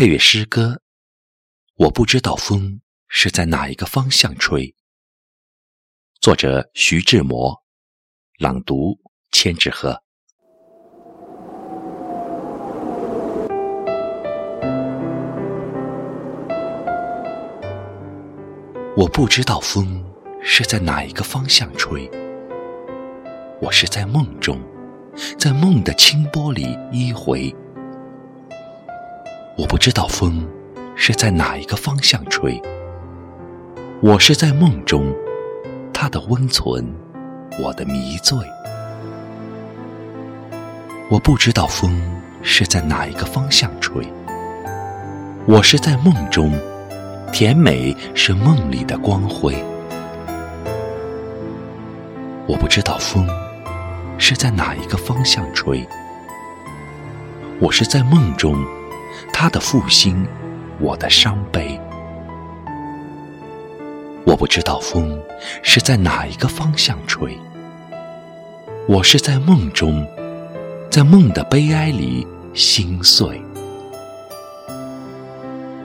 配乐诗歌，我不知道风是在哪一个方向吹。作者徐志摩，朗读千纸鹤。我不知道风是在哪一个方向吹。我是在梦中，在梦的清波里依回。我不知道风是在哪一个方向吹。我是在梦中，它的温存，我的迷醉。我不知道风是在哪一个方向吹。我是在梦中，甜美是梦里的光辉。我不知道风。是在哪一个方向吹？我是在梦中，他的负心，我的伤悲。我不知道风是在哪一个方向吹。我是在梦中，在梦的悲哀里心碎。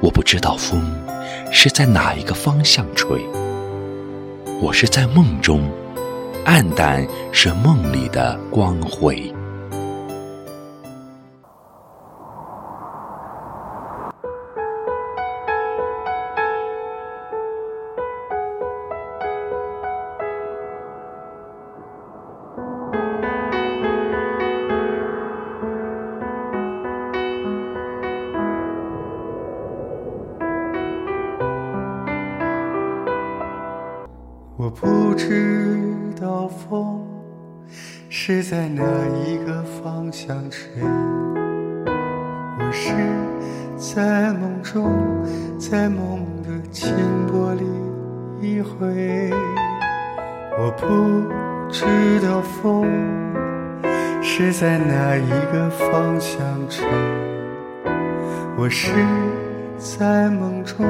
我不知道风是在哪一个方向吹。我是在梦中。暗淡是梦里的光辉。我不知道风是在哪一个方向吹，我是在梦中，在梦的清波里一回。我不知道风是在哪一个方向吹，我是在梦中，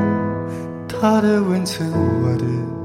它的温存，我的。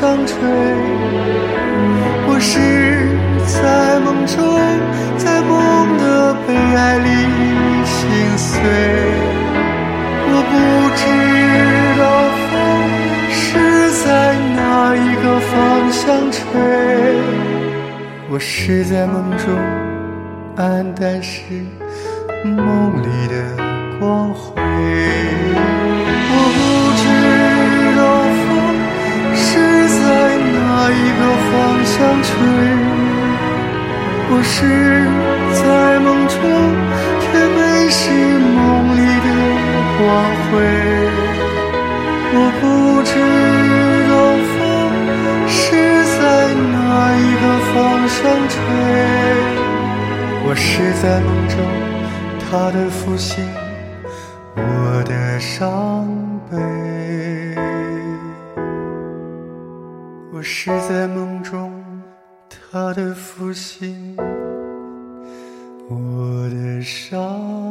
风吹，我是在梦中，在梦的悲哀里心碎。我不知道风是在哪一个方向吹，我是在梦中，黯淡是梦里的光辉。方向吹？我是在梦中，甜美是梦里的光辉。我不知道风是在哪一个方向吹。我是在梦中，他的负心，我的伤悲。我是在梦中，他的负心，我的伤。